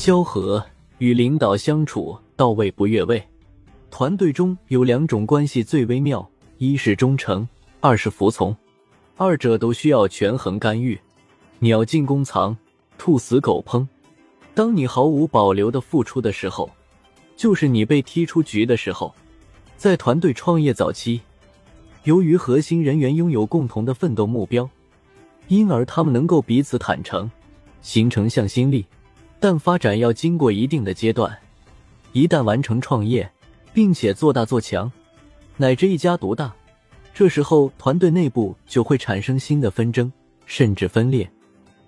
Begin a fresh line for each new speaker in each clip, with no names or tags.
萧何与领导相处到位不越位。团队中有两种关系最微妙，一是忠诚，二是服从，二者都需要权衡干预。鸟进弓藏，兔死狗烹。当你毫无保留的付出的时候，就是你被踢出局的时候。在团队创业早期，由于核心人员拥有共同的奋斗目标，因而他们能够彼此坦诚，形成向心力。但发展要经过一定的阶段，一旦完成创业，并且做大做强，乃至一家独大，这时候团队内部就会产生新的纷争，甚至分裂。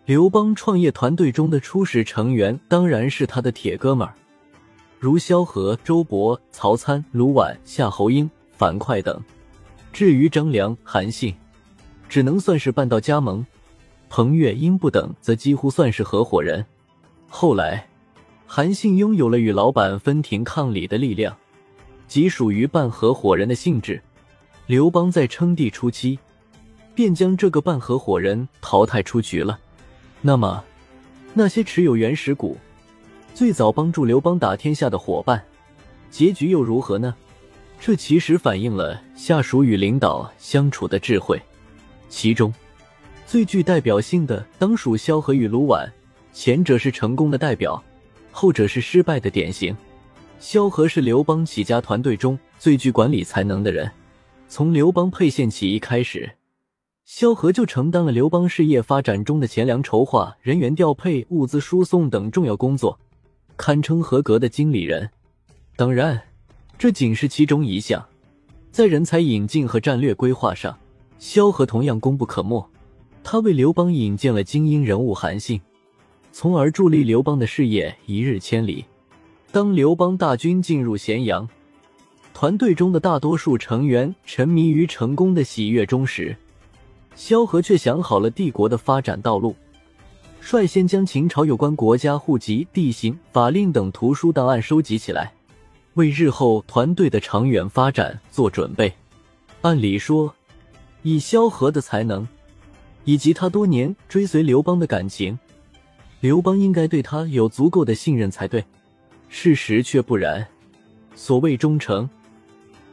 刘邦创业团队中的初始成员当然是他的铁哥们儿，如萧何、周勃、曹参、卢绾、夏侯婴、樊哙等。至于张良、韩信，只能算是半道加盟；彭越、英布等则几乎算是合伙人。后来，韩信拥有了与老板分庭抗礼的力量，即属于半合伙人的性质。刘邦在称帝初期，便将这个半合伙人淘汰出局了。那么，那些持有原始股、最早帮助刘邦打天下的伙伴，结局又如何呢？这其实反映了下属与领导相处的智慧。其中，最具代表性的当属萧何与卢绾，前者是成功的代表，后者是失败的典型。萧何是刘邦起家团队中最具管理才能的人，从刘邦沛县起义开始。萧何就承担了刘邦事业发展中的钱粮筹划、人员调配、物资输送等重要工作，堪称合格的经理人。当然，这仅是其中一项，在人才引进和战略规划上，萧何同样功不可没。他为刘邦引荐了精英人物韩信，从而助力刘邦的事业一日千里。当刘邦大军进入咸阳，团队中的大多数成员沉迷于成功的喜悦中时，萧何却想好了帝国的发展道路，率先将秦朝有关国家户籍、地形、法令等图书档案收集起来，为日后团队的长远发展做准备。按理说，以萧何的才能，以及他多年追随刘邦的感情，刘邦应该对他有足够的信任才对。事实却不然。所谓忠诚，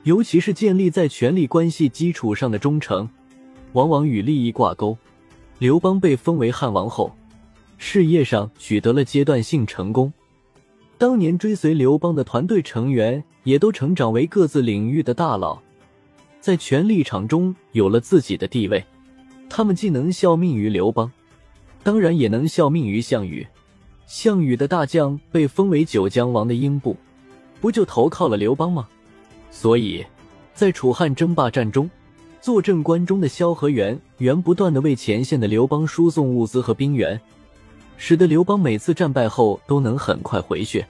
尤其是建立在权力关系基础上的忠诚。往往与利益挂钩。刘邦被封为汉王后，事业上取得了阶段性成功。当年追随刘邦的团队成员也都成长为各自领域的大佬，在权力场中有了自己的地位。他们既能效命于刘邦，当然也能效命于项羽。项羽的大将被封为九江王的英布，不就投靠了刘邦吗？所以，在楚汉争霸战中。坐镇关中的萧何源源不断的为前线的刘邦输送物资和兵员，使得刘邦每次战败后都能很快回血。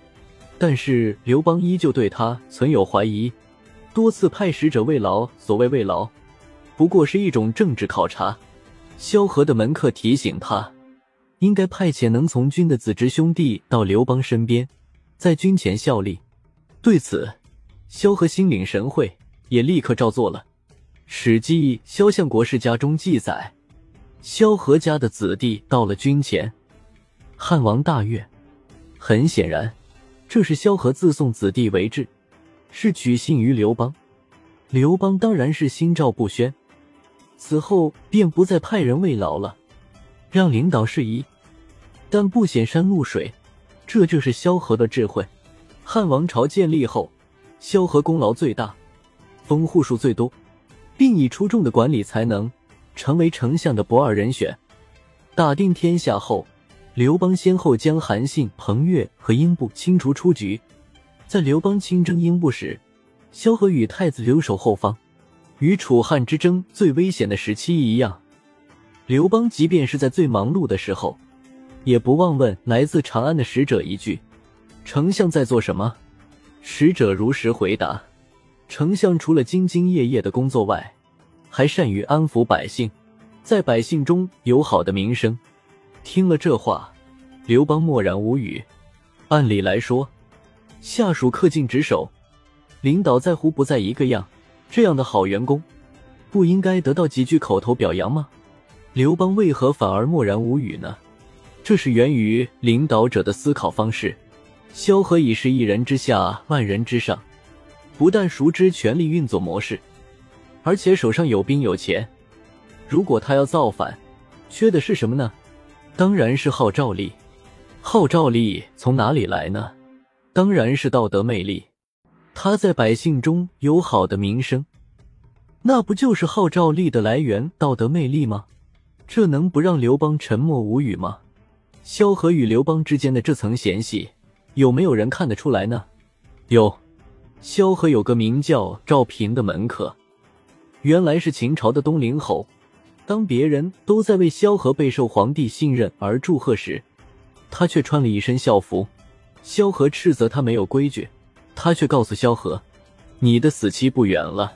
但是刘邦依旧对他存有怀疑，多次派使者慰劳。所谓慰劳，不过是一种政治考察。萧何的门客提醒他，应该派遣能从军的子侄兄弟到刘邦身边，在军前效力。对此，萧何心领神会，也立刻照做了。《史记·萧相国世家》中记载，萧何家的子弟到了军前，汉王大悦。很显然，这是萧何自送子弟为质，是取信于刘邦。刘邦当然是心照不宣，此后便不再派人慰劳了，让领导事宜，但不显山露水。这就是萧何的智慧。汉王朝建立后，萧何功劳最大，封户数最多。并以出众的管理才能成为丞相的不二人选。打定天下后，刘邦先后将韩信、彭越和英布清除出局。在刘邦亲征英布时，萧何与太子留守后方，与楚汉之争最危险的时期一样。刘邦即便是在最忙碌的时候，也不忘问来自长安的使者一句：“丞相在做什么？”使者如实回答。丞相除了兢兢业业的工作外，还善于安抚百姓，在百姓中有好的名声。听了这话，刘邦默然无语。按理来说，下属恪尽职守，领导在乎不在一个样，这样的好员工，不应该得到几句口头表扬吗？刘邦为何反而默然无语呢？这是源于领导者的思考方式。萧何已是一人之下，万人之上，不但熟知权力运作模式，而且手上有兵有钱。如果他要造反，缺的是什么呢？当然是号召力。号召力从哪里来呢？当然是道德魅力。他在百姓中有好的名声，那不就是号召力的来源？道德魅力吗？这能不让刘邦沉默无语吗？萧何与刘邦之间的这层嫌隙，有没有人看得出来呢？有，萧何有个名叫赵平的门客，原来是秦朝的东陵侯。当别人都在为萧何备受皇帝信任而祝贺时，他却穿了一身校服。萧何斥责他没有规矩，他却告诉萧何：“你的死期不远了。”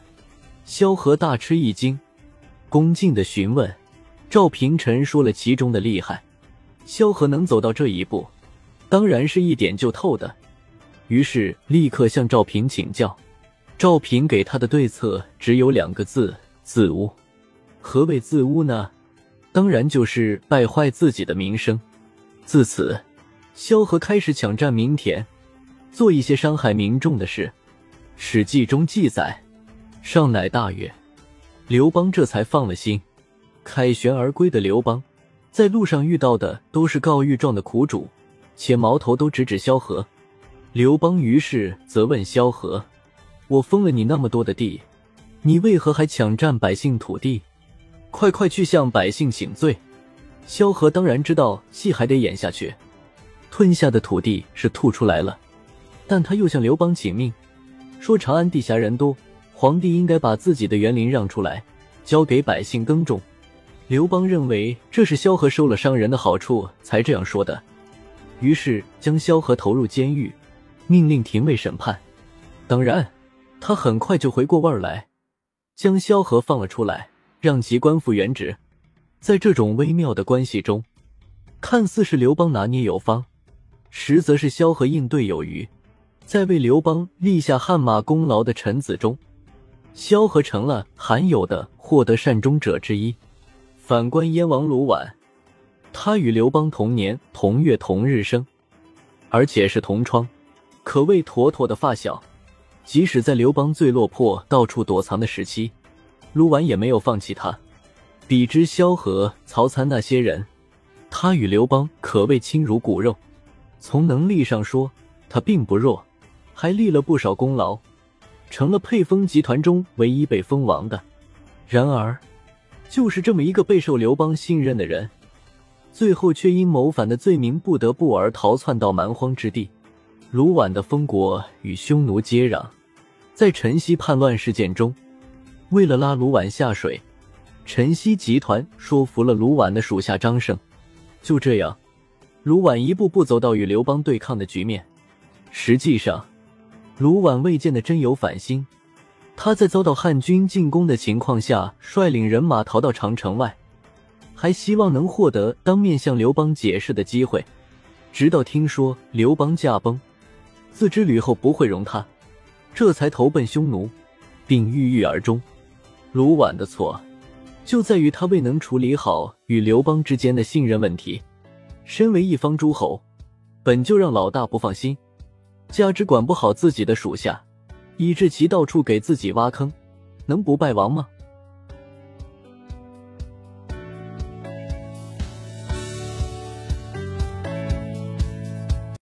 萧何大吃一惊，恭敬的询问。赵平陈说了其中的厉害。萧何能走到这一步，当然是一点就透的。于是立刻向赵平请教。赵平给他的对策只有两个字：自污。何谓自污呢？当然就是败坏自己的名声。自此，萧何开始抢占民田，做一些伤害民众的事。《史记》中记载：“上乃大悦。”刘邦这才放了心。凯旋而归的刘邦，在路上遇到的都是告御状的苦主，且矛头都直指萧何。刘邦于是责问萧何：“我封了你那么多的地，你为何还抢占百姓土地？”快快去向百姓请罪！萧何当然知道戏还得演下去，吞下的土地是吐出来了，但他又向刘邦请命，说长安地下人多，皇帝应该把自己的园林让出来，交给百姓耕种。刘邦认为这是萧何收了商人的好处才这样说的，于是将萧何投入监狱，命令廷尉审判。当然，他很快就回过味儿来，将萧何放了出来。让其官复原职，在这种微妙的关系中，看似是刘邦拿捏有方，实则是萧何应对有余。在为刘邦立下汗马功劳的臣子中，萧何成了罕有的获得善终者之一。反观燕王卢绾，他与刘邦同年同月同日生，而且是同窗，可谓妥妥的发小。即使在刘邦最落魄、到处躲藏的时期。卢绾也没有放弃他，比之萧何、曹参那些人，他与刘邦可谓亲如骨肉。从能力上说，他并不弱，还立了不少功劳，成了沛丰集团中唯一被封王的。然而，就是这么一个备受刘邦信任的人，最后却因谋反的罪名不得不而逃窜到蛮荒之地。卢绾的封国与匈奴接壤，在陈豨叛乱事件中。为了拉卢绾下水，陈豨集团说服了卢绾的属下张胜。就这样，卢绾一步步走到与刘邦对抗的局面。实际上，卢绾未见得真有反心。他在遭到汉军进攻的情况下，率领人马逃到长城外，还希望能获得当面向刘邦解释的机会。直到听说刘邦驾崩，自知吕后不会容他，这才投奔匈奴，并郁郁而终。卢绾的错，就在于他未能处理好与刘邦之间的信任问题。身为一方诸侯，本就让老大不放心，加之管不好自己的属下，以致其到处给自己挖坑，能不败亡吗？